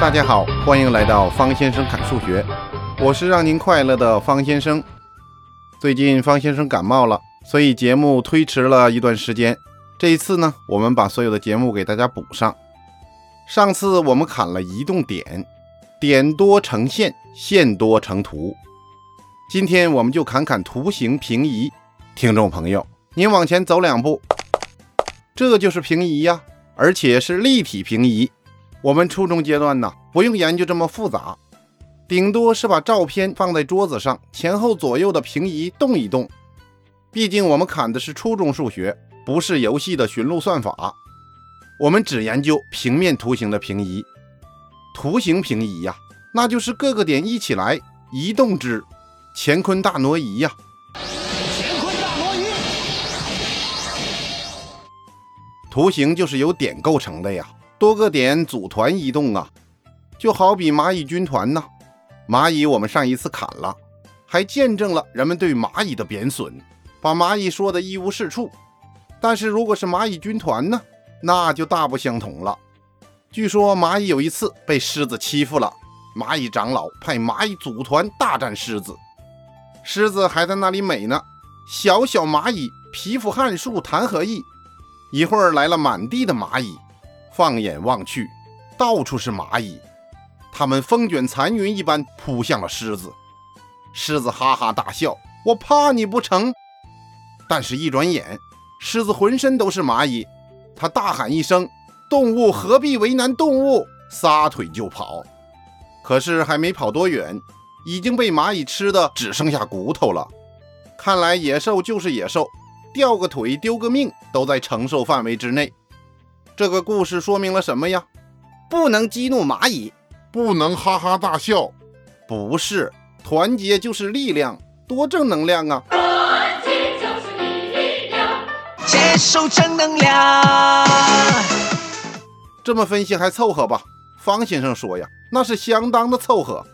大家好，欢迎来到方先生侃数学，我是让您快乐的方先生。最近方先生感冒了，所以节目推迟了一段时间。这一次呢，我们把所有的节目给大家补上。上次我们砍了移动点，点多成线，线多成图。今天我们就砍砍图形平移。听众朋友，您往前走两步，这就是平移呀，而且是立体平移。我们初中阶段呢，不用研究这么复杂，顶多是把照片放在桌子上，前后左右的平移动一动。毕竟我们砍的是初中数学，不是游戏的寻路算法。我们只研究平面图形的平移，图形平移呀，那就是各个点一起来移动之，乾坤大挪移呀。乾坤大挪移，图形就是由点构成的呀。多个点组团移动啊，就好比蚂蚁军团呐。蚂蚁我们上一次砍了，还见证了人们对蚂蚁的贬损，把蚂蚁说的一无是处。但是如果是蚂蚁军团呢，那就大不相同了。据说蚂蚁有一次被狮子欺负了，蚂蚁长老派蚂蚁组团大战狮子，狮子还在那里美呢。小小蚂蚁皮肤汗数谈何易？一会儿来了满地的蚂蚁。放眼望去，到处是蚂蚁，它们风卷残云一般扑向了狮子。狮子哈哈大笑：“我怕你不成？”但是，一转眼，狮子浑身都是蚂蚁，他大喊一声：“动物何必为难动物？”撒腿就跑。可是，还没跑多远，已经被蚂蚁吃的只剩下骨头了。看来，野兽就是野兽，掉个腿、丢个命都在承受范围之内。这个故事说明了什么呀？不能激怒蚂蚁，不能哈哈大笑，不是团结就是力量，多正能量啊！团结就是力量，接受正能量。这么分析还凑合吧？方先生说呀，那是相当的凑合。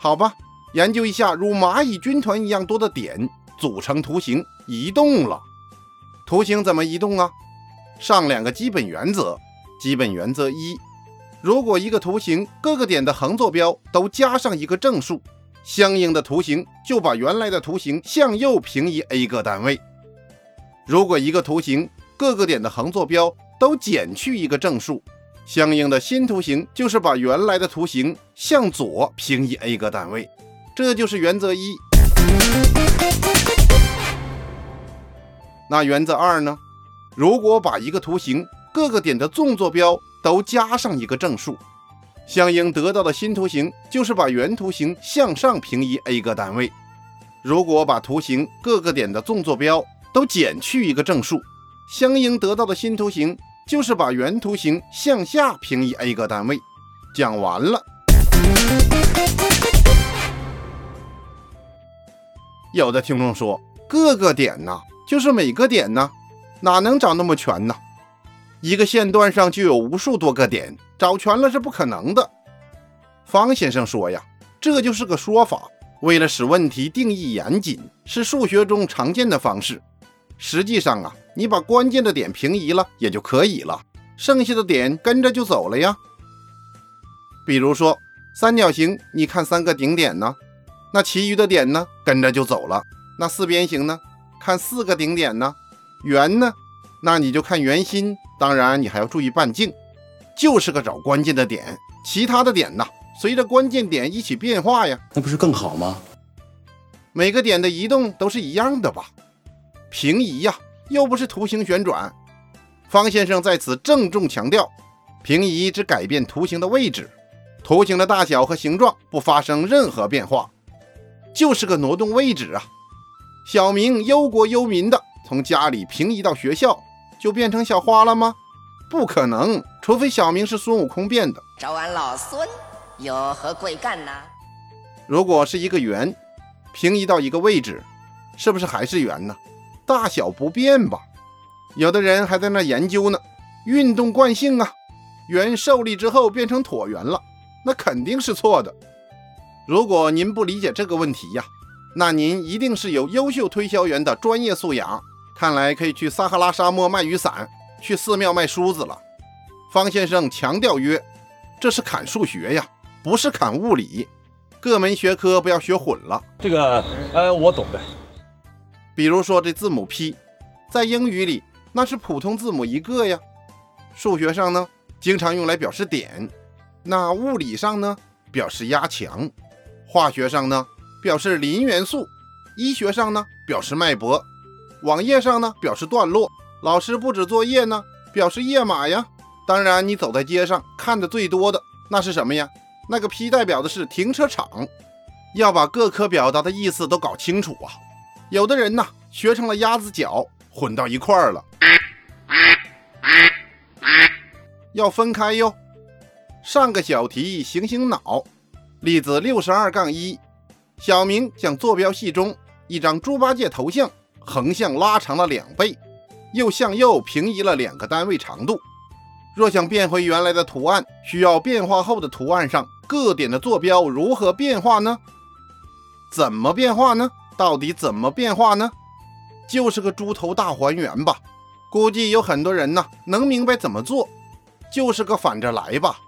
好吧，研究一下如蚂蚁军团一样多的点组成图形移动了，图形怎么移动啊？上两个基本原则。基本原则一：如果一个图形各个点的横坐标都加上一个正数，相应的图形就把原来的图形向右平移 a 个单位；如果一个图形各个点的横坐标都减去一个正数，相应的新图形就是把原来的图形向左平移 a 个单位。这就是原则一。那原则二呢？如果把一个图形各个点的纵坐标都加上一个正数，相应得到的新图形就是把原图形向上平移 a 个单位。如果把图形各个点的纵坐标都减去一个正数，相应得到的新图形就是把原图形向下平移 a 个单位。讲完了。有的听众说，各个点呢，就是每个点呢。哪能找那么全呢？一个线段上就有无数多个点，找全了是不可能的。方先生说呀，这就是个说法，为了使问题定义严谨，是数学中常见的方式。实际上啊，你把关键的点平移了也就可以了，剩下的点跟着就走了呀。比如说三角形，你看三个顶点呢，那其余的点呢跟着就走了。那四边形呢，看四个顶点呢。圆呢，那你就看圆心，当然你还要注意半径，就是个找关键的点，其他的点呢，随着关键点一起变化呀，那不是更好吗？每个点的移动都是一样的吧？平移呀，又不是图形旋转。方先生在此郑重强调，平移只改变图形的位置，图形的大小和形状不发生任何变化，就是个挪动位置啊。小明忧国忧民的。从家里平移到学校，就变成小花了吗？不可能，除非小明是孙悟空变的。找俺老孙有何贵干呢？如果是一个圆，平移到一个位置，是不是还是圆呢？大小不变吧？有的人还在那研究呢，运动惯性啊，圆受力之后变成椭圆了，那肯定是错的。如果您不理解这个问题呀，那您一定是有优秀推销员的专业素养。看来可以去撒哈拉沙漠卖雨伞，去寺庙卖梳子了。方先生强调曰：“这是砍数学呀，不是砍物理。各门学科不要学混了。这个，呃，我懂的。比如说这字母 P，在英语里那是普通字母一个呀。数学上呢，经常用来表示点；那物理上呢，表示压强；化学上呢，表示磷元素；医学上呢，表示脉搏；网页上呢，表示段落；老师布置作业呢，表示页码呀。当然，你走在街上看的最多的那是什么呀？那个 P 代表的是停车场，要把各科表达的意思都搞清楚啊！有的人呢学成了鸭子脚，混到一块儿了，要分开哟。上个小题，醒醒脑。例子六十二杠一，小明将坐标系中一张猪八戒头像横向拉长了两倍，又向右平移了两个单位长度。若想变回原来的图案，需要变化后的图案上各点的坐标如何变化呢？怎么变化呢？到底怎么变化呢？就是个猪头大还原吧。估计有很多人呢能明白怎么做，就是个反着来吧。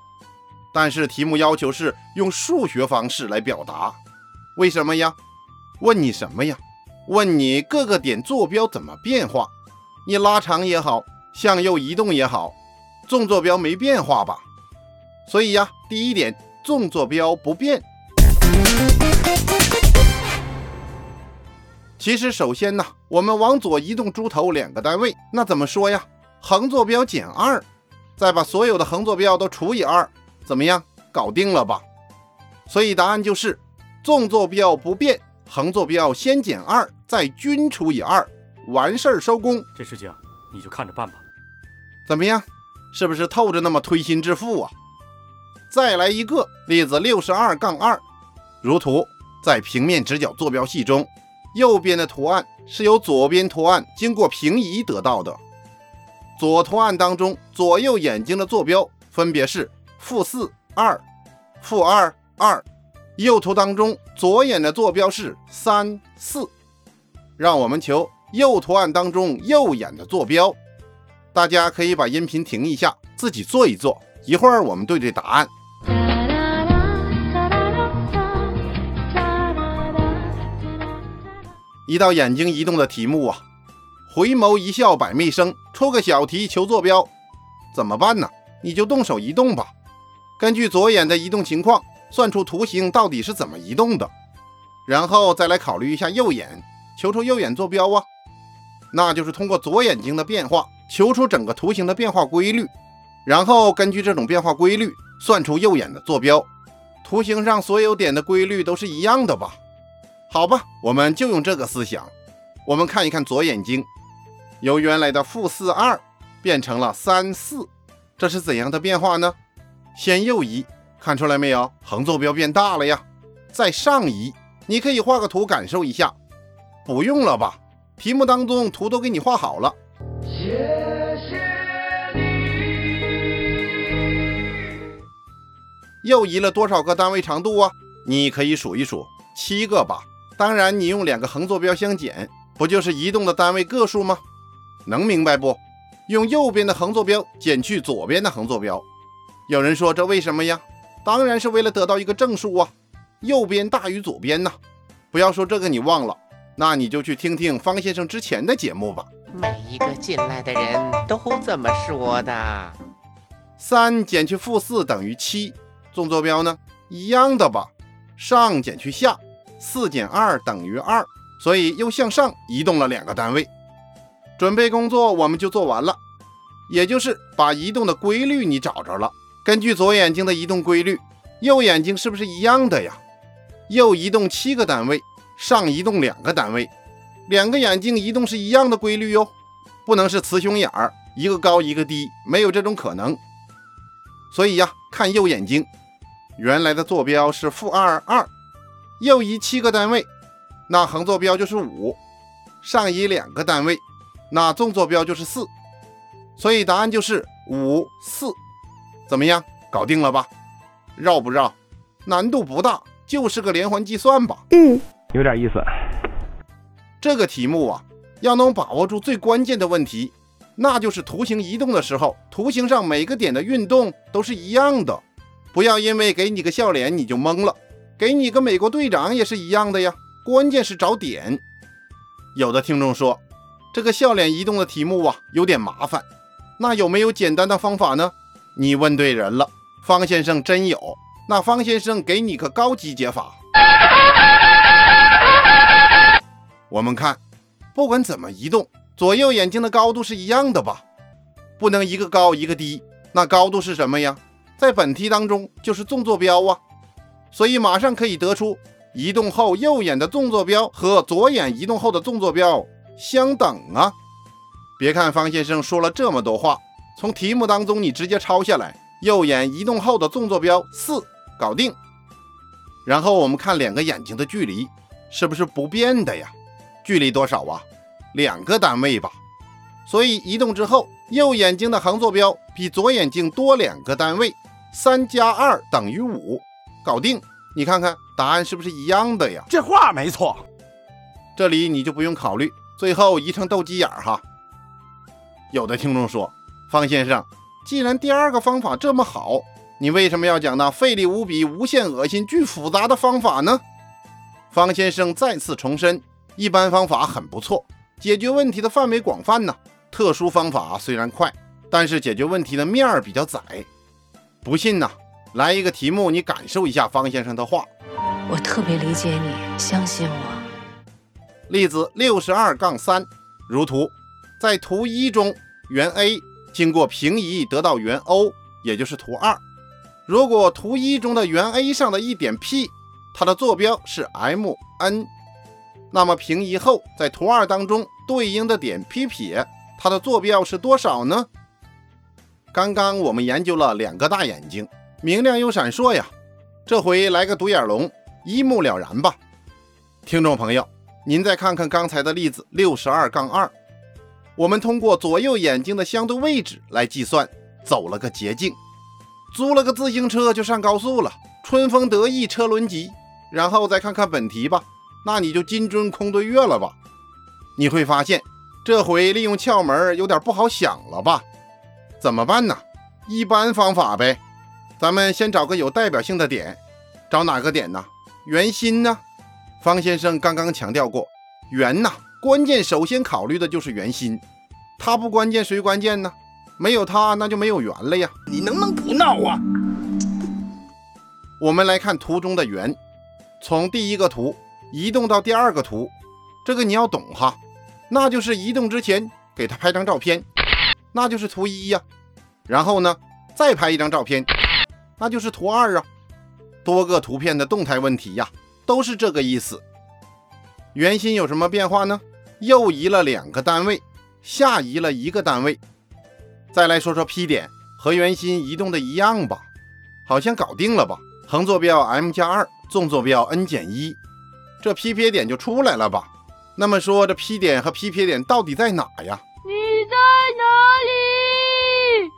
但是题目要求是用数学方式来表达，为什么呀？问你什么呀？问你各个点坐标怎么变化？你拉长也好，向右移动也好。纵坐标没变化吧？所以呀，第一点，纵坐标不变。其实，首先呢，我们往左移动猪头两个单位，那怎么说呀？横坐标减二，再把所有的横坐标都除以二，怎么样？搞定了吧？所以答案就是纵坐标不变，横坐标先减二，再均除以二，完事儿收工。这事情你就看着办吧。怎么样？是不是透着那么推心置腹啊？再来一个例子，六十二杠二，如图，在平面直角坐标系中，右边的图案是由左边图案经过平移得到的。左图案当中，左右眼睛的坐标分别是负四二、负二二；右图当中，左眼的坐标是三四。让我们求右图案当中右眼的坐标。大家可以把音频停一下，自己做一做。一会儿我们对对答案。一道眼睛移动的题目啊，回眸一笑百媚生，出个小题求坐标，怎么办呢？你就动手移动吧。根据左眼的移动情况，算出图形到底是怎么移动的，然后再来考虑一下右眼，求出右眼坐标啊。那就是通过左眼睛的变化。求出整个图形的变化规律，然后根据这种变化规律算出右眼的坐标。图形上所有点的规律都是一样的吧？好吧，我们就用这个思想。我们看一看左眼睛，由原来的负四二变成了三四，这是怎样的变化呢？先右移，看出来没有？横坐标变大了呀。再上移，你可以画个图感受一下。不用了吧？题目当中图都给你画好了。谢谢你又移了多少个单位长度啊？你可以数一数，七个吧。当然，你用两个横坐标相减，不就是移动的单位个数吗？能明白不？用右边的横坐标减去左边的横坐标。有人说这为什么呀？当然是为了得到一个正数啊，右边大于左边呐。不要说这个你忘了，那你就去听听方先生之前的节目吧。每一个进来的人都这么说的。三减去负四等于七。纵坐标呢，一样的吧？上减去下，四减二等于二，所以又向上移动了两个单位。准备工作我们就做完了，也就是把移动的规律你找着了。根据左眼睛的移动规律，右眼睛是不是一样的呀？右移动七个单位，上移动两个单位，两个眼睛移动是一样的规律哟，不能是雌雄眼儿，一个高一个低，没有这种可能。所以呀，看右眼睛。原来的坐标是负二二，右移七个单位，那横坐标就是五；上移两个单位，那纵坐标就是四。所以答案就是五四。怎么样，搞定了吧？绕不绕？难度不大，就是个连环计算吧。嗯，有点意思。这个题目啊，要能把握住最关键的问题，那就是图形移动的时候，图形上每个点的运动都是一样的。不要因为给你个笑脸你就懵了，给你个美国队长也是一样的呀。关键是找点。有的听众说，这个笑脸移动的题目啊有点麻烦，那有没有简单的方法呢？你问对人了，方先生真有。那方先生给你个高级解法。我们看，不管怎么移动，左右眼睛的高度是一样的吧？不能一个高一个低。那高度是什么呀？在本题当中就是纵坐标啊。所以马上可以得出，移动后右眼的纵坐标和左眼移动后的纵坐标相等啊。别看方先生说了这么多话，从题目当中你直接抄下来，右眼移动后的纵坐标四，搞定。然后我们看两个眼睛的距离是不是不变的呀？距离多少啊？两个单位吧。所以移动之后，右眼睛的横坐标比左眼睛多两个单位，三加二等于五，搞定。你看看答案是不是一样的呀？这话没错。这里你就不用考虑，最后移成斗鸡眼哈。有的听众说，方先生，既然第二个方法这么好，你为什么要讲那费力无比、无限恶心、巨复杂的方法呢？方先生再次重申。一般方法很不错，解决问题的范围广泛呢。特殊方法虽然快，但是解决问题的面儿比较窄。不信呢，来一个题目，你感受一下方先生的话。我特别理解你，相信我。例子六十二杠三，如图，在图一中，圆 A 经过平移得到圆 O，也就是图二。如果图一中的圆 A 上的一点 P，它的坐标是 M N。那么平移后，在图二当中对应的点 P 撇，它的坐标是多少呢？刚刚我们研究了两个大眼睛，明亮又闪烁呀。这回来个独眼龙，一目了然吧？听众朋友，您再看看刚才的例子六十二杠二，我们通过左右眼睛的相对位置来计算，走了个捷径。租了个自行车就上高速了，春风得意车轮急。然后再看看本题吧。那你就金樽空对月了吧？你会发现，这回利用窍门有点不好想了吧？怎么办呢？一般方法呗。咱们先找个有代表性的点，找哪个点呢？圆心呢？方先生刚刚强调过，圆呐，关键首先考虑的就是圆心。它不关键谁关键呢？没有它，那就没有圆了呀。你能不能不闹啊？我们来看图中的圆，从第一个图。移动到第二个图，这个你要懂哈，那就是移动之前给他拍张照片，那就是图一呀。然后呢，再拍一张照片，那就是图二啊。多个图片的动态问题呀，都是这个意思。圆心有什么变化呢？右移了两个单位，下移了一个单位。再来说说 P 点和圆心移动的一样吧，好像搞定了吧？横坐标 m 加二，纵坐标 n 减一。这 P 撇点就出来了吧？那么说，这 P 点和 P 撇点到底在哪呀？你在哪里？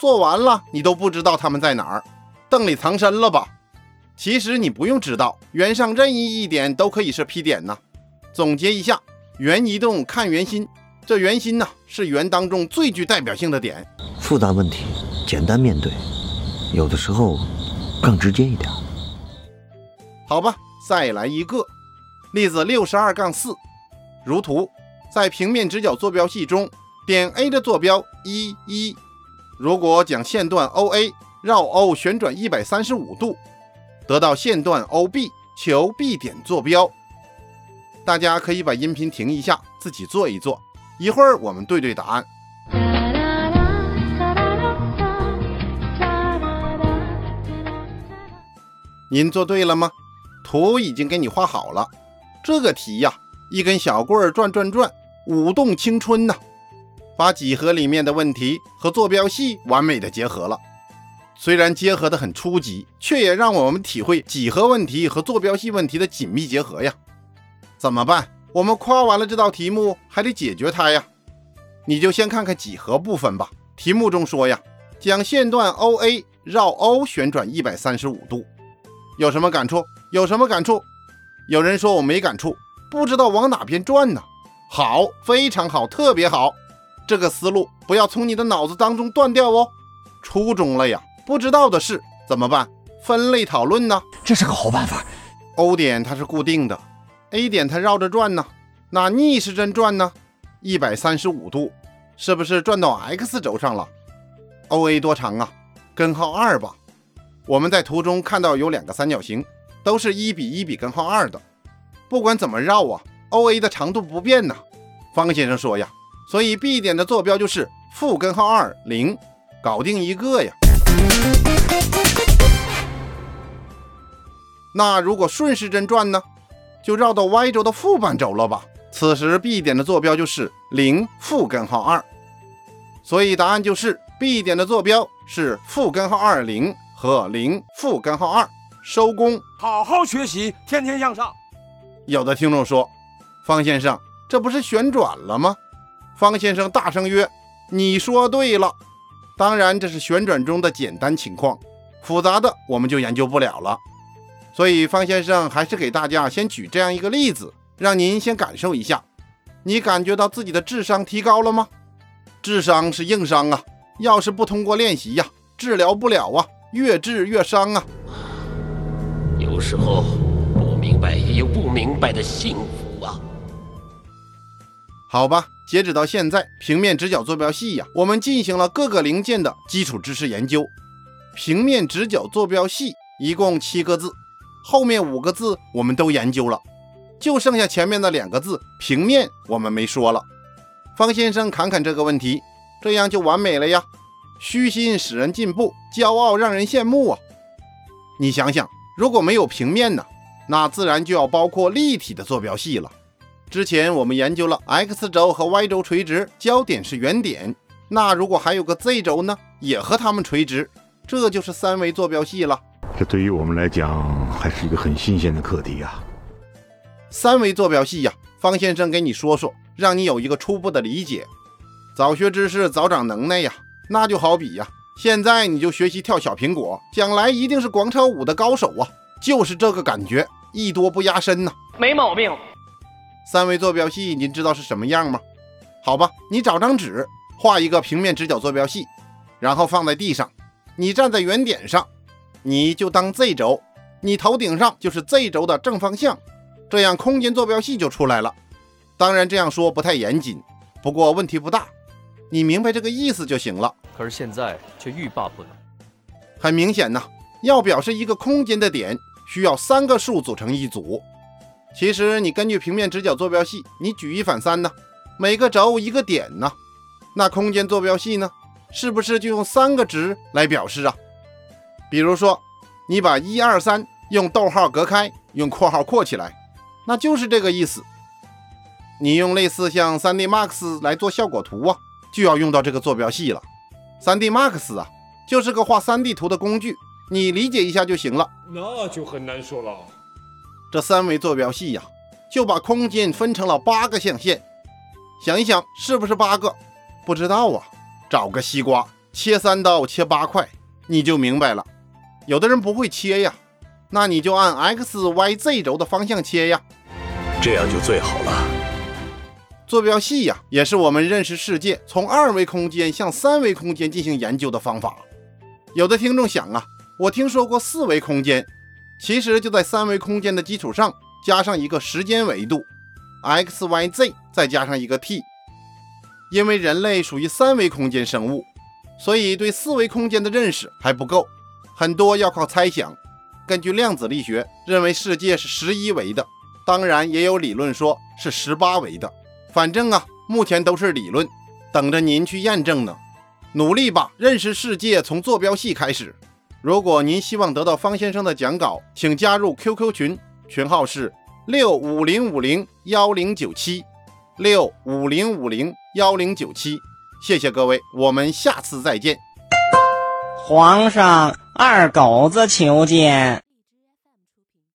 做完了，你都不知道他们在哪儿，洞里藏身了吧？其实你不用知道，圆上任意一点都可以是 P 点呢。总结一下，圆移动看圆心，这圆心呢是圆当中最具代表性的点。复杂问题简单面对，有的时候更直接一点。好吧，再来一个。例子六十二杠四，如图，在平面直角坐标系中，点 A 的坐标一一。如果将线段 OA 绕 O 旋转一百三十五度，得到线段 OB，求 B 点坐标。大家可以把音频停一下，自己做一做，一会儿我们对对答案。您做对了吗？图已经给你画好了。这个题呀，一根小棍儿转转转，舞动青春呐，把几何里面的问题和坐标系完美的结合了。虽然结合的很初级，却也让我们体会几何问题和坐标系问题的紧密结合呀。怎么办？我们夸完了这道题目，还得解决它呀。你就先看看几何部分吧。题目中说呀，将线段 OA 绕 O 旋转一百三十五度，有什么感触？有什么感触？有人说我没感触，不知道往哪边转呢。好，非常好，特别好。这个思路不要从你的脑子当中断掉哦。初中了呀，不知道的事怎么办？分类讨论呢？这是个好办法。O 点它是固定的，A 点它绕着转呢，那逆时针转呢？一百三十五度，是不是转到 X 轴上了？OA 多长啊？根号二吧。我们在图中看到有两个三角形，都是一比一比根号二的。不管怎么绕啊，OA 的长度不变呐。方先生说呀，所以 B 点的坐标就是负根号二零，搞定一个呀。那如果顺时针转呢，就绕到 Y 轴的负半轴了吧？此时 B 点的坐标就是零负根号二，所以答案就是 B 点的坐标是负根号二零和零负根号二。收工，好好学习，天天向上。有的听众说，方先生，这不是旋转了吗？方先生大声曰：“你说对了。当然，这是旋转中的简单情况，复杂的我们就研究不了了。所以，方先生还是给大家先举这样一个例子，让您先感受一下。你感觉到自己的智商提高了吗？智商是硬伤啊，要是不通过练习呀，治疗不了啊，越治越伤啊。有时候不明白也有不明白的幸福啊。好吧，截止到现在，平面直角坐标系呀，我们进行了各个零件的基础知识研究。平面直角坐标系一共七个字，后面五个字我们都研究了，就剩下前面的两个字平面我们没说了。方先生侃侃这个问题，这样就完美了呀！虚心使人进步，骄傲让人羡慕啊！你想想，如果没有平面呢，那自然就要包括立体的坐标系了。之前我们研究了 x 轴和 y 轴垂直，交点是原点。那如果还有个 z 轴呢，也和它们垂直，这就是三维坐标系了。这对于我们来讲还是一个很新鲜的课题啊。三维坐标系呀，方先生给你说说，让你有一个初步的理解。早学知识，早长能耐呀。那就好比呀，现在你就学习跳小苹果，将来一定是广场舞的高手啊！就是这个感觉，艺多不压身呐。没毛病。三维坐标系，您知道是什么样吗？好吧，你找张纸，画一个平面直角坐标系，然后放在地上，你站在原点上，你就当 z 轴，你头顶上就是 z 轴的正方向，这样空间坐标系就出来了。当然这样说不太严谨，不过问题不大，你明白这个意思就行了。可是现在却欲罢不能。很明显呐，要表示一个空间的点，需要三个数组成一组。其实你根据平面直角坐标系，你举一反三呢，每个轴一个点呢，那空间坐标系呢，是不是就用三个值来表示啊？比如说，你把一二三用逗号隔开，用括号括起来，那就是这个意思。你用类似像 3D Max 来做效果图啊，就要用到这个坐标系了。3D Max 啊，就是个画 3D 图的工具，你理解一下就行了。那就很难说了。这三维坐标系呀，就把空间分成了八个象限。想一想，是不是八个？不知道啊，找个西瓜，切三刀，切八块，你就明白了。有的人不会切呀，那你就按 x、y、z 轴的方向切呀，这样就最好了。坐标系呀，也是我们认识世界从二维空间向三维空间进行研究的方法。有的听众想啊，我听说过四维空间，其实就在三维空间的基础上加上一个时间维度，x、y、z，再加上一个 t。因为人类属于三维空间生物，所以对四维空间的认识还不够，很多要靠猜想。根据量子力学，认为世界是十一维的，当然也有理论说是十八维的。反正啊，目前都是理论，等着您去验证呢。努力吧，认识世界从坐标系开始。如果您希望得到方先生的讲稿，请加入 QQ 群，群号是六五零五零幺零九七六五零五零幺零九七。谢谢各位，我们下次再见。皇上，二狗子求见。